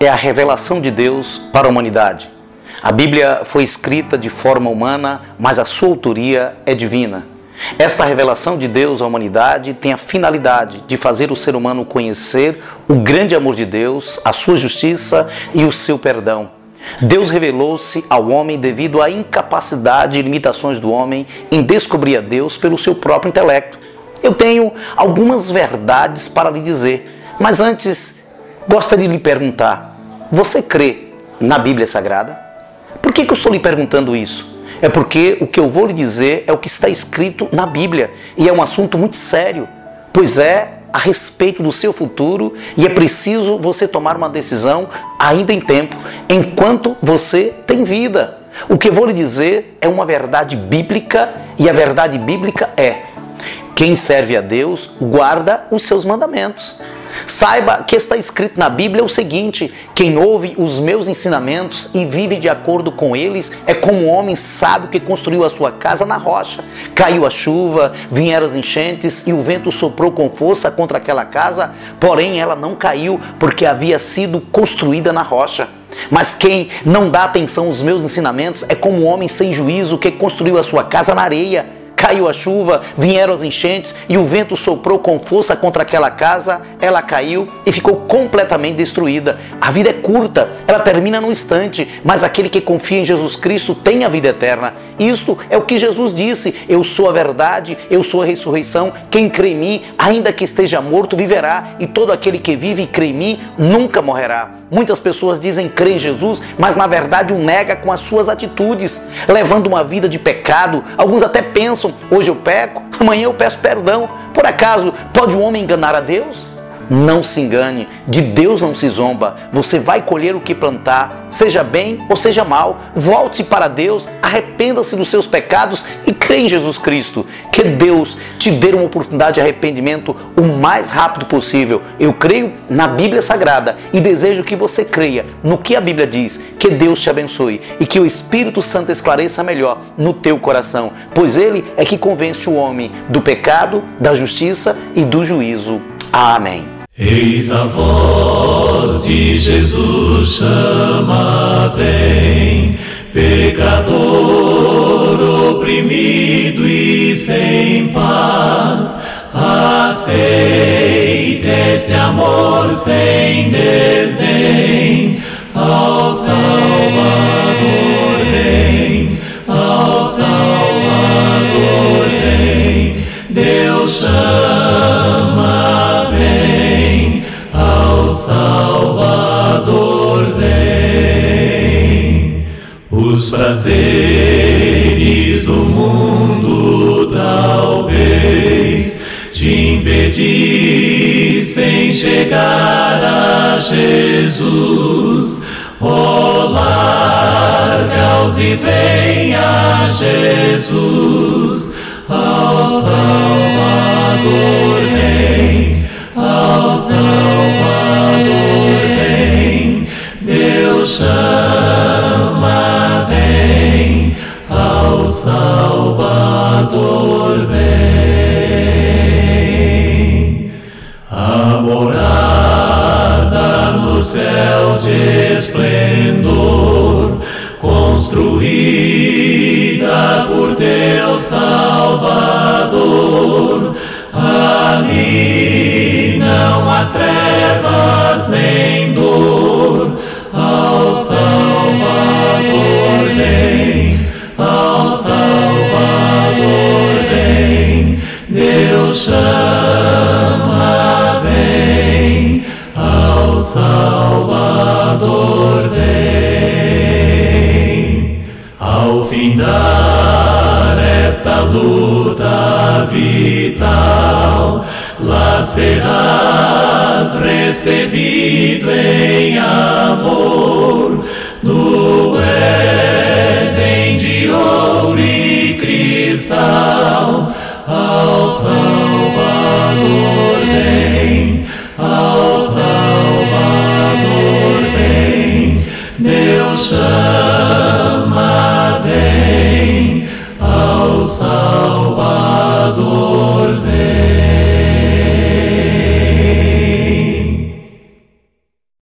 é a revelação de Deus para a humanidade. A Bíblia foi escrita de forma humana, mas a sua autoria é divina. Esta revelação de Deus à humanidade tem a finalidade de fazer o ser humano conhecer o grande amor de Deus, a sua justiça e o seu perdão. Deus revelou-se ao homem devido à incapacidade e limitações do homem em descobrir a Deus pelo seu próprio intelecto. Eu tenho algumas verdades para lhe dizer, mas antes gostaria de lhe perguntar: você crê na Bíblia Sagrada? Por que, que eu estou lhe perguntando isso? É porque o que eu vou lhe dizer é o que está escrito na Bíblia e é um assunto muito sério, pois é a respeito do seu futuro e é preciso você tomar uma decisão ainda em tempo, enquanto você tem vida. O que eu vou lhe dizer é uma verdade bíblica e a verdade bíblica é: quem serve a Deus guarda os seus mandamentos. Saiba que está escrito na Bíblia o seguinte: quem ouve os meus ensinamentos e vive de acordo com eles é como um homem sábio que construiu a sua casa na rocha. Caiu a chuva, vieram as enchentes e o vento soprou com força contra aquela casa, porém ela não caiu porque havia sido construída na rocha. Mas quem não dá atenção aos meus ensinamentos é como um homem sem juízo que construiu a sua casa na areia caiu a chuva, vieram as enchentes e o vento soprou com força contra aquela casa, ela caiu e ficou completamente destruída. A vida é curta, ela termina num instante, mas aquele que confia em Jesus Cristo tem a vida eterna. Isto é o que Jesus disse: Eu sou a verdade, eu sou a ressurreição. Quem crê em mim, ainda que esteja morto, viverá, e todo aquele que vive e crê em mim nunca morrerá. Muitas pessoas dizem crer em Jesus, mas na verdade o nega com as suas atitudes, levando uma vida de pecado. Alguns até pensam: hoje eu peco, amanhã eu peço perdão. Por acaso pode um homem enganar a Deus? Não se engane, de Deus não se zomba. Você vai colher o que plantar, seja bem ou seja mal. Volte para Deus, arrependa-se dos seus pecados e crê em Jesus Cristo. Que Deus te dê uma oportunidade de arrependimento o mais rápido possível. Eu creio na Bíblia Sagrada e desejo que você creia no que a Bíblia diz. Que Deus te abençoe e que o Espírito Santo esclareça melhor no teu coração, pois ele é que convence o homem do pecado, da justiça e do juízo. Amém. Eis a voz de Jesus chama, vem, pecador oprimido e sem paz, aceita este amor sem desdém, Salvador vem. Os prazeres do mundo talvez te impedissem chegar a Jesus. Oh, larga-os e vem a Jesus, Salvador vem. A morada no céu de esplendor, construída por Deus Salvador. Ali não há trevas vital, lá serás recebido em amor. No Éden de ouro